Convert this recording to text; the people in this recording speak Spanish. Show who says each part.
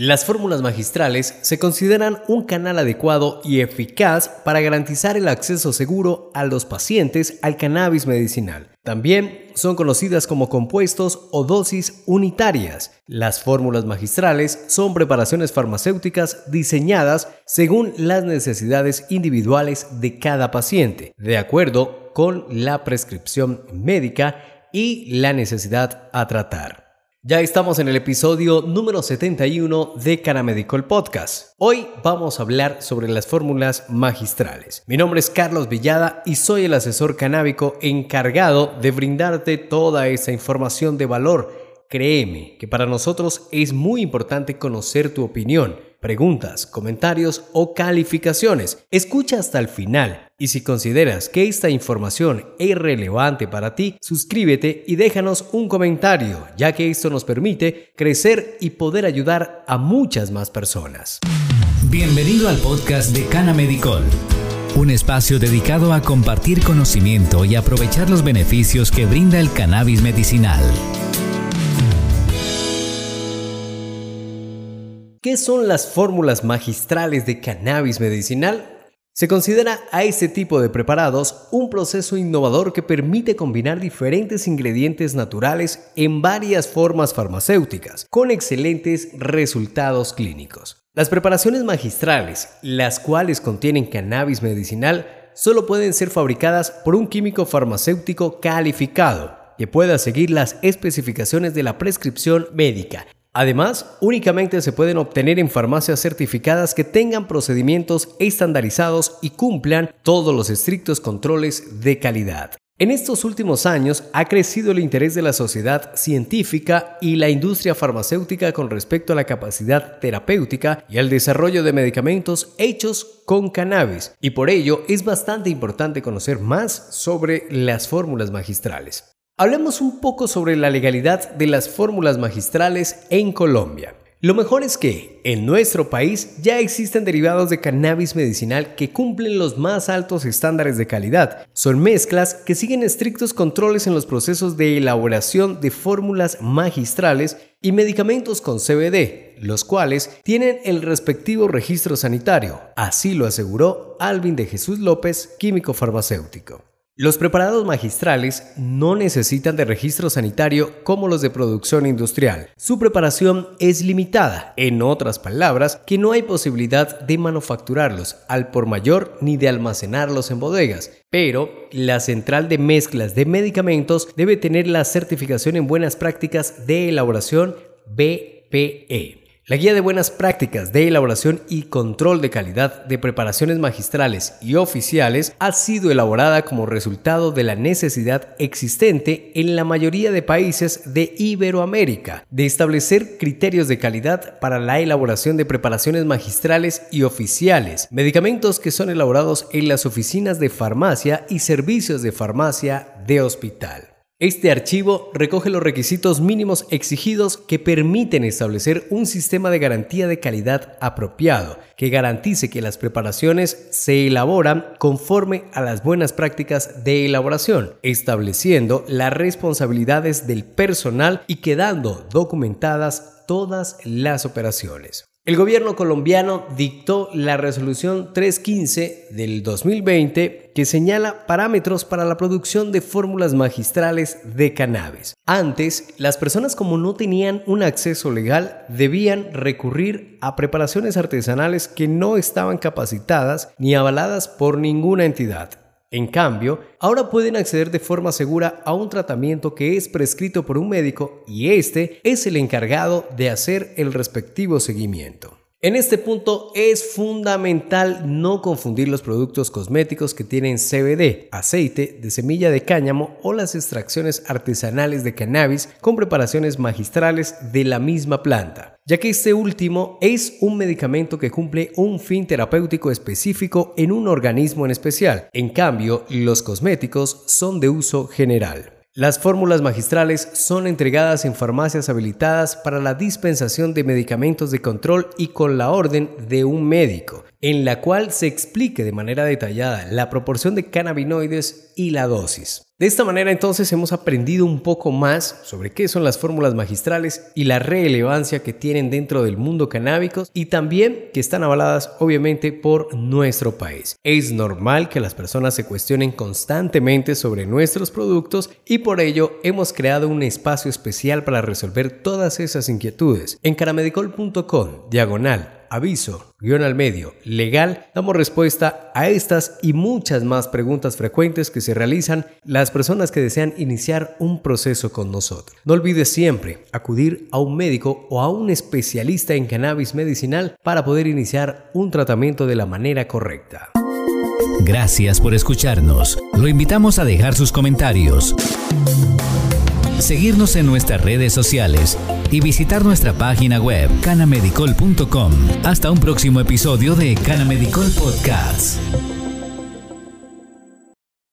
Speaker 1: Las fórmulas magistrales se consideran un canal adecuado y eficaz para garantizar el acceso seguro a los pacientes al cannabis medicinal. También son conocidas como compuestos o dosis unitarias. Las fórmulas magistrales son preparaciones farmacéuticas diseñadas según las necesidades individuales de cada paciente, de acuerdo con la prescripción médica y la necesidad a tratar. Ya estamos en el episodio número 71 de Canamedical Podcast. Hoy vamos a hablar sobre las fórmulas magistrales. Mi nombre es Carlos Villada y soy el asesor canábico encargado de brindarte toda esa información de valor. Créeme que para nosotros es muy importante conocer tu opinión preguntas, comentarios o calificaciones. Escucha hasta el final y si consideras que esta información es relevante para ti, suscríbete y déjanos un comentario, ya que esto nos permite crecer y poder ayudar a muchas más personas.
Speaker 2: Bienvenido al podcast de Cana Medicol, un espacio dedicado a compartir conocimiento y aprovechar los beneficios que brinda el cannabis medicinal.
Speaker 1: ¿Qué son las fórmulas magistrales de cannabis medicinal? Se considera a este tipo de preparados un proceso innovador que permite combinar diferentes ingredientes naturales en varias formas farmacéuticas, con excelentes resultados clínicos. Las preparaciones magistrales, las cuales contienen cannabis medicinal, solo pueden ser fabricadas por un químico farmacéutico calificado que pueda seguir las especificaciones de la prescripción médica Además, únicamente se pueden obtener en farmacias certificadas que tengan procedimientos estandarizados y cumplan todos los estrictos controles de calidad. En estos últimos años ha crecido el interés de la sociedad científica y la industria farmacéutica con respecto a la capacidad terapéutica y al desarrollo de medicamentos hechos con cannabis, y por ello es bastante importante conocer más sobre las fórmulas magistrales. Hablemos un poco sobre la legalidad de las fórmulas magistrales en Colombia. Lo mejor es que en nuestro país ya existen derivados de cannabis medicinal que cumplen los más altos estándares de calidad. Son mezclas que siguen estrictos controles en los procesos de elaboración de fórmulas magistrales y medicamentos con CBD, los cuales tienen el respectivo registro sanitario. Así lo aseguró Alvin de Jesús López, químico farmacéutico. Los preparados magistrales no necesitan de registro sanitario como los de producción industrial. Su preparación es limitada, en otras palabras, que no hay posibilidad de manufacturarlos al por mayor ni de almacenarlos en bodegas. Pero la central de mezclas de medicamentos debe tener la certificación en buenas prácticas de elaboración BPE. La guía de buenas prácticas de elaboración y control de calidad de preparaciones magistrales y oficiales ha sido elaborada como resultado de la necesidad existente en la mayoría de países de Iberoamérica de establecer criterios de calidad para la elaboración de preparaciones magistrales y oficiales, medicamentos que son elaborados en las oficinas de farmacia y servicios de farmacia de hospital. Este archivo recoge los requisitos mínimos exigidos que permiten establecer un sistema de garantía de calidad apropiado, que garantice que las preparaciones se elaboran conforme a las buenas prácticas de elaboración, estableciendo las responsabilidades del personal y quedando documentadas todas las operaciones. El gobierno colombiano dictó la resolución 315 del 2020 que señala parámetros para la producción de fórmulas magistrales de cannabis. Antes, las personas como no tenían un acceso legal debían recurrir a preparaciones artesanales que no estaban capacitadas ni avaladas por ninguna entidad. En cambio, ahora pueden acceder de forma segura a un tratamiento que es prescrito por un médico y este es el encargado de hacer el respectivo seguimiento. En este punto es fundamental no confundir los productos cosméticos que tienen CBD, aceite de semilla de cáñamo o las extracciones artesanales de cannabis con preparaciones magistrales de la misma planta, ya que este último es un medicamento que cumple un fin terapéutico específico en un organismo en especial. En cambio, los cosméticos son de uso general. Las fórmulas magistrales son entregadas en farmacias habilitadas para la dispensación de medicamentos de control y con la orden de un médico, en la cual se explique de manera detallada la proporción de cannabinoides y la dosis. De esta manera entonces hemos aprendido un poco más sobre qué son las fórmulas magistrales y la relevancia que tienen dentro del mundo canábico y también que están avaladas obviamente por nuestro país. Es normal que las personas se cuestionen constantemente sobre nuestros productos y por ello hemos creado un espacio especial para resolver todas esas inquietudes. En caramedicol.com diagonal aviso, guion al medio, legal, damos respuesta a estas y muchas más preguntas frecuentes que se realizan las personas que desean iniciar un proceso con nosotros. No olvides siempre acudir a un médico o a un especialista en cannabis medicinal para poder iniciar un tratamiento de la manera correcta.
Speaker 2: Gracias por escucharnos. Lo invitamos a dejar sus comentarios seguirnos en nuestras redes sociales y visitar nuestra página web canamedicol.com. Hasta un próximo episodio de Canamedicol Podcast.